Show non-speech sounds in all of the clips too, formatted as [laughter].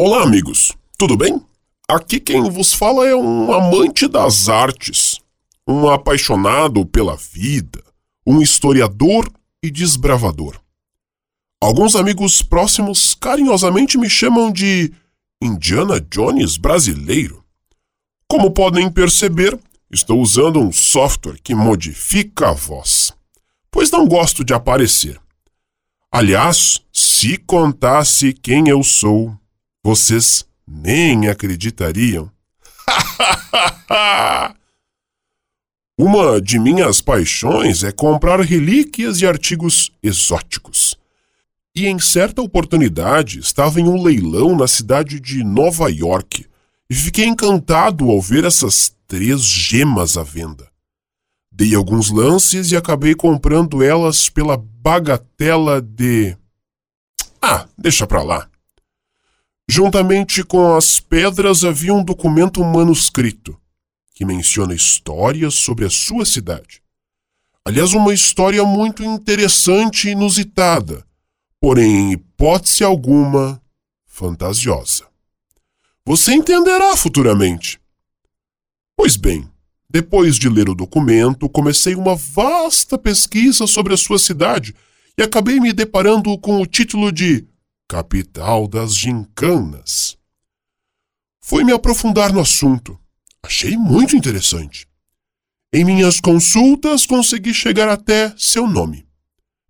Olá, amigos, tudo bem? Aqui quem vos fala é um amante das artes, um apaixonado pela vida, um historiador e desbravador. Alguns amigos próximos carinhosamente me chamam de Indiana Jones brasileiro. Como podem perceber, estou usando um software que modifica a voz, pois não gosto de aparecer. Aliás, se contasse quem eu sou, vocês nem acreditariam. [laughs] Uma de minhas paixões é comprar relíquias e artigos exóticos. E em certa oportunidade estava em um leilão na cidade de Nova York e fiquei encantado ao ver essas três gemas à venda. Dei alguns lances e acabei comprando elas pela bagatela de. Ah, deixa pra lá. Juntamente com as pedras havia um documento manuscrito que menciona histórias sobre a sua cidade. Aliás, uma história muito interessante e inusitada, porém, em hipótese alguma, fantasiosa. Você entenderá futuramente. Pois bem, depois de ler o documento, comecei uma vasta pesquisa sobre a sua cidade e acabei me deparando com o título de capital das gincanas. Fui me aprofundar no assunto. Achei muito interessante. Em minhas consultas, consegui chegar até seu nome.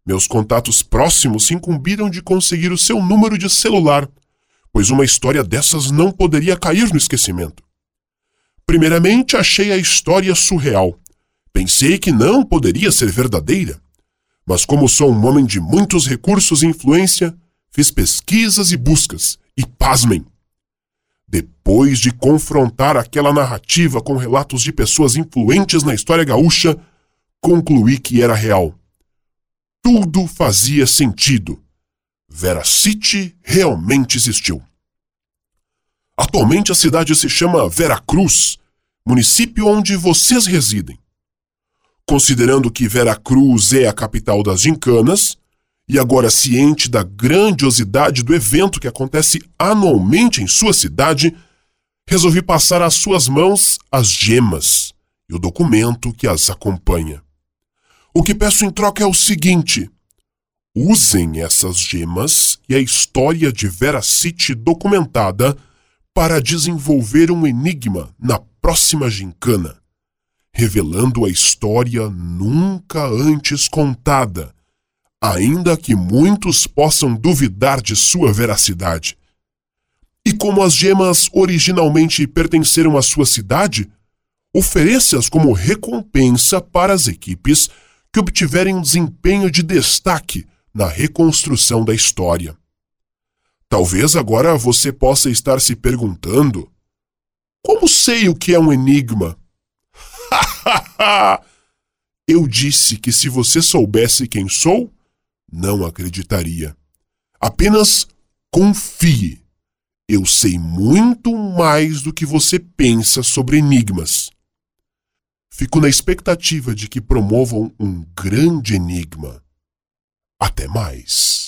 Meus contatos próximos se incumbiram de conseguir o seu número de celular, pois uma história dessas não poderia cair no esquecimento. Primeiramente, achei a história surreal. Pensei que não poderia ser verdadeira. Mas, como sou um homem de muitos recursos e influência, Fiz pesquisas e buscas, e pasmem! Depois de confrontar aquela narrativa com relatos de pessoas influentes na história gaúcha, concluí que era real. Tudo fazia sentido. Vera City realmente existiu. Atualmente a cidade se chama Veracruz, município onde vocês residem. Considerando que Veracruz é a capital das gincanas, e agora ciente da grandiosidade do evento que acontece anualmente em sua cidade, resolvi passar às suas mãos as gemas e o documento que as acompanha. O que peço em troca é o seguinte: usem essas gemas e a história de Veracity documentada para desenvolver um enigma na próxima gincana, revelando a história nunca antes contada ainda que muitos possam duvidar de sua veracidade. E como as gemas originalmente pertenceram à sua cidade, ofereça-as como recompensa para as equipes que obtiverem um desempenho de destaque na reconstrução da história. Talvez agora você possa estar se perguntando: como sei o que é um enigma? [laughs] Eu disse que se você soubesse quem sou, não acreditaria. Apenas confie. Eu sei muito mais do que você pensa sobre enigmas. Fico na expectativa de que promovam um grande enigma. Até mais.